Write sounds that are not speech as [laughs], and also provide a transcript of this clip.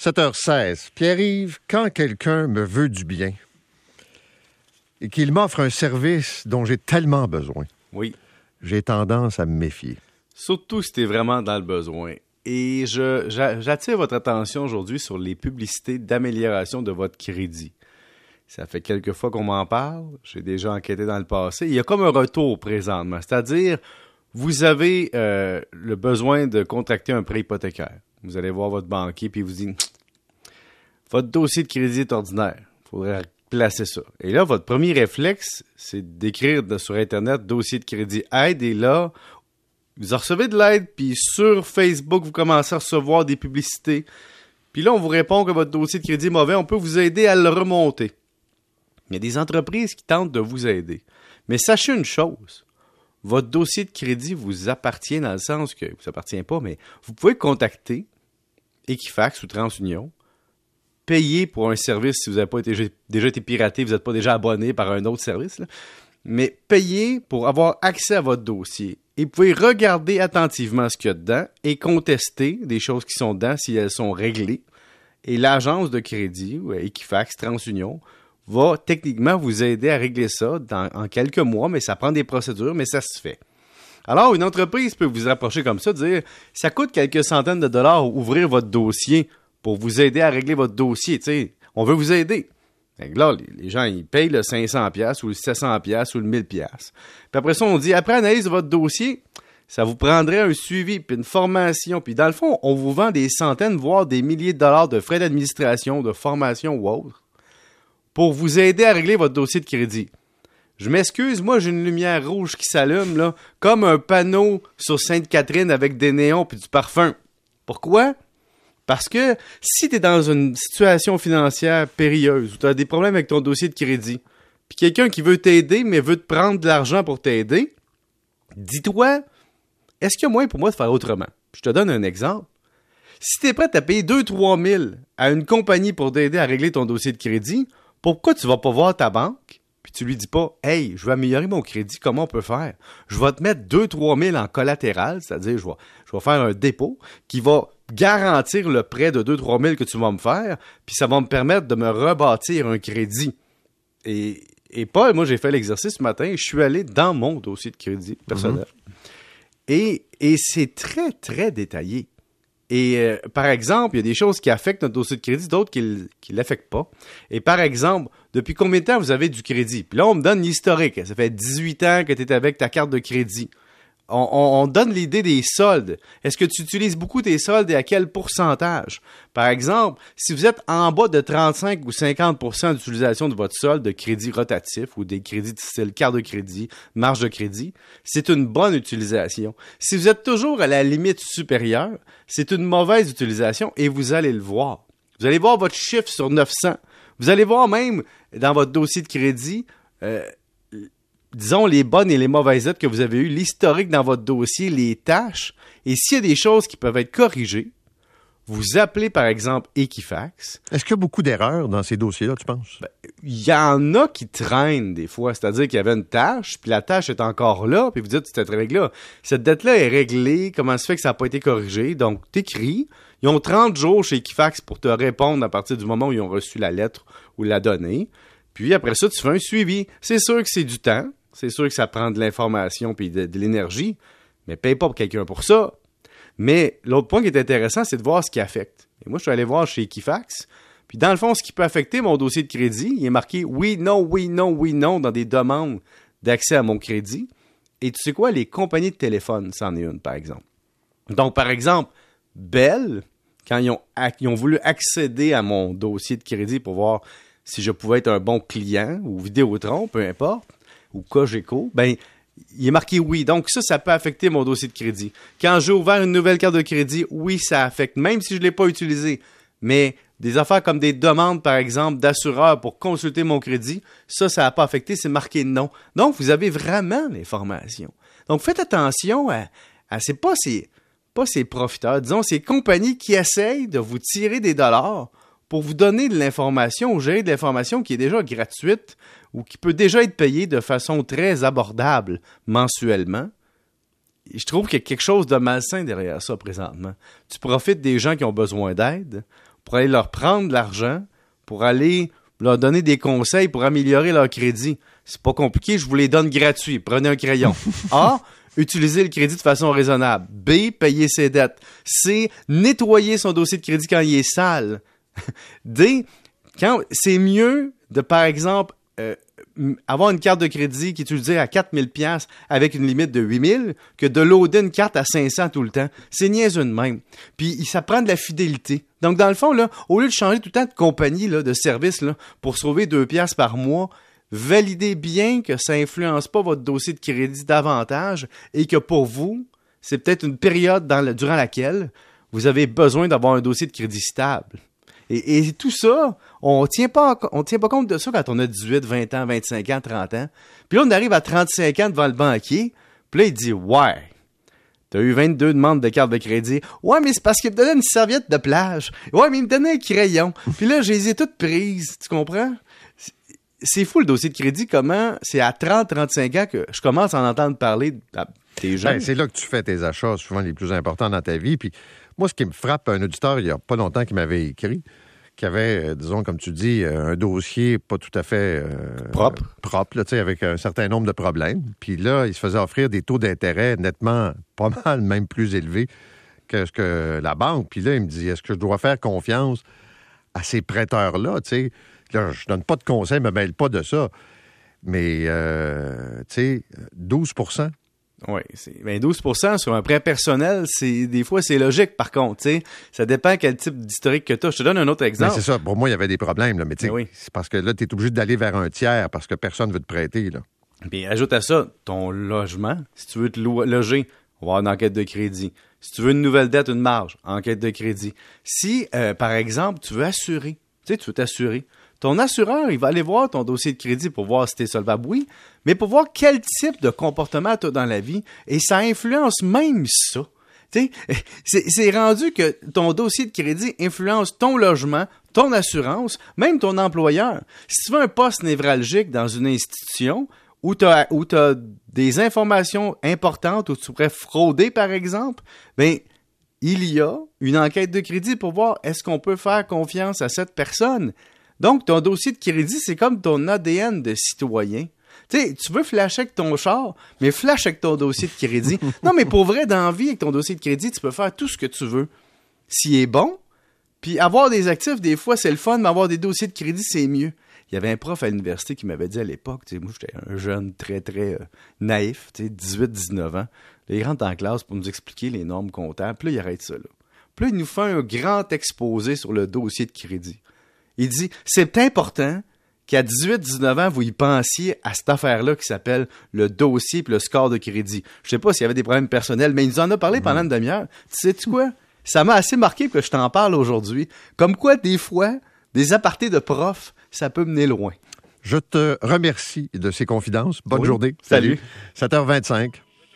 7h16. Pierre-Yves, quand quelqu'un me veut du bien et qu'il m'offre un service dont j'ai tellement besoin, Oui. j'ai tendance à me méfier. Surtout si tu es vraiment dans le besoin. Et j'attire votre attention aujourd'hui sur les publicités d'amélioration de votre crédit. Ça fait quelques fois qu'on m'en parle. J'ai déjà enquêté dans le passé. Il y a comme un retour présentement. C'est-à-dire, vous avez euh, le besoin de contracter un prêt hypothécaire. Vous allez voir votre banquier puis il vous dit votre dossier de crédit est ordinaire. Il faudrait placer ça. Et là, votre premier réflexe, c'est d'écrire sur Internet dossier de crédit aide. Et là, vous en recevez de l'aide, puis sur Facebook, vous commencez à recevoir des publicités. Puis là, on vous répond que votre dossier de crédit est mauvais, on peut vous aider à le remonter. Il y a des entreprises qui tentent de vous aider. Mais sachez une chose, votre dossier de crédit vous appartient dans le sens que, vous appartient pas, mais vous pouvez contacter Equifax ou TransUnion, payer pour un service si vous n'avez pas été, déjà été piraté, vous n'êtes pas déjà abonné par un autre service, mais payez pour avoir accès à votre dossier. Et vous pouvez regarder attentivement ce qu'il y a dedans et contester des choses qui sont dedans si elles sont réglées. Et l'agence de crédit, Equifax, TransUnion, va techniquement vous aider à régler ça dans- en quelques mois, mais ça prend des procédures, mais ça se fait. Alors, une entreprise peut vous approcher comme ça, dire ça coûte quelques centaines de dollars ouvrir votre dossier pour vous aider à régler votre dossier. On veut vous aider. Là, les, gens, ils payent le 500$ piastres ou le 700$ piastres ou le 1000$. piastres. Puis après ça, on dit, après analyse de votre dossier, ça vous prendrait un suivi, puis une formation. Puis dans le fond, on vous vend des centaines, voire des milliers de dollars de frais d'administration, de formation ou autre, pour vous aider à régler votre dossier de crédit. Je m'excuse, moi j'ai une lumière rouge qui s'allume, là, comme un panneau sur Sainte-Catherine avec des néons puis du parfum. Pourquoi? Parce que si tu es dans une situation financière périlleuse ou tu as des problèmes avec ton dossier de crédit, puis quelqu'un qui veut t'aider mais veut te prendre de l'argent pour t'aider, dis-toi, est-ce qu'il y a moyen pour moi de faire autrement? Je te donne un exemple. Si tu es prêt à payer 2-3 000 à une compagnie pour t'aider à régler ton dossier de crédit, pourquoi tu vas pas voir ta banque puis tu lui dis pas Hey, je veux améliorer mon crédit, comment on peut faire? Je vais te mettre 2-3 000 en collatéral, c'est-à-dire vais, je vais faire un dépôt qui va garantir le prêt de 2-3 000 que tu vas me faire, puis ça va me permettre de me rebâtir un crédit. Et, et Paul, moi j'ai fait l'exercice ce matin, je suis allé dans mon dossier de crédit personnel. Et, et c'est très, très détaillé. Et euh, par exemple, il y a des choses qui affectent notre dossier de crédit, d'autres qui ne l'affectent pas. Et par exemple, depuis combien de temps vous avez du crédit? Puis là, on me donne l'historique. Ça fait 18 ans que tu es avec ta carte de crédit. On, on- on donne l'idée des soldes. Est-ce que tu utilises beaucoup tes soldes et à quel pourcentage? Par exemple, si vous êtes en bas de 35 ou 50% d'utilisation de votre solde de crédit rotatif ou des crédits de style carte de crédit, marge de crédit, c'est une bonne utilisation. Si vous êtes toujours à la limite supérieure, c'est une mauvaise utilisation et vous allez le voir. Vous allez voir votre chiffre sur 900. Vous allez voir même dans votre dossier de crédit, euh, disons, les bonnes et les mauvaises lettres que vous avez eues, l'historique dans votre dossier, les tâches. Et s'il y a des choses qui peuvent être corrigées, vous appelez par exemple Equifax. Est-ce qu'il y a beaucoup d'erreurs dans ces dossiers-là, tu penses? Il y en a qui traînent des fois, c'est-à-dire qu'il y avait une tâche, puis la tâche est encore là, puis vous dites cette règle-là, cette dette-là est réglée, comment se fait que ça n'a pas été corrigé? Donc, t'écris, ils ont 30 jours chez Equifax pour te répondre à partir du moment où ils ont reçu la lettre ou la donnée. Puis après ça, tu fais un suivi. C'est sûr que c'est du temps, c'est sûr que ça prend de l'information puis de, l'énergie, mais paye pas pour quelqu'un pour ça. Mais l'autre point qui est intéressant, c'est de voir ce qui affecte. Et moi, je suis allé voir chez Equifax. Puis dans le fond, ce qui peut affecter mon dossier de crédit, il est marqué oui, non, oui, non, oui, non dans des demandes d'accès à mon crédit. Et tu sais quoi, les compagnies de téléphone, c'en est une, par exemple. Donc, par exemple, Bell, quand ils ont, ils ont voulu accéder à mon dossier de crédit pour voir si je pouvais être un bon client, ou Vidéotron, peu importe, ou Cogeco, ben, il est marqué oui. Donc, ça, ça peut affecter mon dossier de crédit. Quand j'ai ouvert une nouvelle carte de crédit, oui, ça affecte, même si je ne l'ai pas utilisé. Mais des affaires comme des demandes, par exemple, d'assureurs pour consulter mon crédit, ça, ça n'a pas affecté, c'est marqué non. Donc, vous avez vraiment l'information. Donc, faites attention à, à c'est pas ces, pas ces profiteurs, disons, ces compagnies qui essayent de vous tirer des dollars pour vous donner de l'information ou gérer de l'information qui est déjà gratuite ou qui peut déjà être payée de façon très abordable mensuellement. Je trouve qu'il y a quelque chose de malsain derrière ça présentement. Tu profites des gens qui ont besoin d'aide pour aller leur prendre de l'argent, pour aller leur donner des conseils pour améliorer leur crédit. C'est pas compliqué, je vous les donne gratuits. Prenez un crayon. [laughs] A, utiliser le crédit de façon raisonnable. B, payer ses dettes. C, nettoyer son dossier de crédit quand il est sale. [laughs] D, quand c'est mieux de, par exemple, euh, avoir une carte de crédit qui est utilisée à 4000 pièces avec une limite de 8000 que de loader une carte à 500 tout le temps. C'est niaiseux de même. Puis ça prend de la fidélité. Donc dans le fond là, au lieu de changer tout le temps de compagnie de service pour sauver deux pièces par mois, validez bien que ça influence pas votre dossier de crédit davantage et que pour vous, c'est peut-être une période durant laquelle vous avez besoin d'avoir un dossier de crédit stable. Et, tout ça, on tient pas on tient pas compte de ça quand on a 18, 20 ans, 25 ans, 30 ans. Puis là, on arrive à 35 ans devant le banquier, puis là, il dit Ouais, T'as eu 22 demandes de carte de crédit. Ouais, mais c'est parce qu'il me donnait une serviette de plage. Ouais, mais il me donnait un crayon. [laughs] Puis là, j'ai les ai toutes prises. Tu comprends? C'est fou le dossier de crédit. Comment c'est à 30-35 ans que je commence à en entendre parler à tes gens. Ben, c'est là que tu fais tes achats, souvent les plus importants dans ta vie. Puis moi, ce qui me frappe, un auditeur, il n'y a pas longtemps, qui m'avait écrit, qui avait, euh, disons, comme tu dis, euh, un dossier pas tout à fait euh, propre, propre là, avec un certain nombre de problèmes. Puis là, il se faisait offrir des taux d'intérêt nettement pas [laughs] mal, même plus élevés que ce que la banque. Puis là, il me dit, est-ce que je dois faire confiance à ces prêteurs-là? Tu là, je donne pas de conseils, je me mêle pas de ça. Mais, tu sais, 12 oui, ben 12% sur un prêt personnel, c'est des fois c'est logique par contre, ça dépend quel type d'historique que tu as. Je te donne un autre exemple. c'est ça, pour moi il y avait des problèmes là, mais tu ben c'est parce que là tu es obligé d'aller vers un tiers parce que personne veut te prêter là. Puis ajoute à ça ton logement, si tu veux te loger, on va avoir une enquête de crédit. Si tu veux une nouvelle dette, une marge, enquête de crédit. Si euh, par exemple, tu veux assurer, tu sais, tu veux t'assurer, ton assureur, il va aller voir ton dossier de crédit pour voir si tu es solvable, oui, mais pour voir quel type de comportement tu as dans la vie, et ça influence même ça. [laughs] C'est rendu que ton dossier de crédit influence ton logement, ton assurance, même ton employeur. Si tu veux un poste névralgique dans une institution où tu as, des informations importantes, où tu pourrais frauder, par exemple, ben, il y a une enquête de crédit pour voir est-ce qu'on peut faire confiance à cette personne. Donc, ton dossier de crédit, c'est comme ton ADN de citoyen. Tu sais, tu veux flasher avec ton char, mais flash avec ton dossier de crédit. [laughs] non, mais pour vrai, dans la vie, avec ton dossier de crédit, tu peux faire tout ce que tu veux. S'il est bon, puis avoir des actifs, des fois, c'est le fun, mais avoir des dossiers de crédit, c'est mieux. Il y avait un prof à l'université qui m'avait dit à l'époque, moi, j'étais un jeune très, très euh, naïf, tu sais, 18, 19 ans. Là, il rentre en classe pour nous expliquer les normes comptables. Puis là, il arrête ça, là. Puis là, il nous fait un grand exposé sur le dossier de crédit. Il dit c'est important qu'à 18-19 ans, vous y pensiez à cette affaire-là qui s'appelle le dossier et le score de crédit. Je sais pas s'il y avait des problèmes personnels, mais il nous en a parlé pendant une demi-heure. Tu sais-tu quoi? Ça m'a assez marqué que je t'en parle aujourd'hui. Comme quoi, des fois, des apartés de profs, ça peut mener loin. Je te remercie de ces confidences. Bonne journée. Salut. 7h25.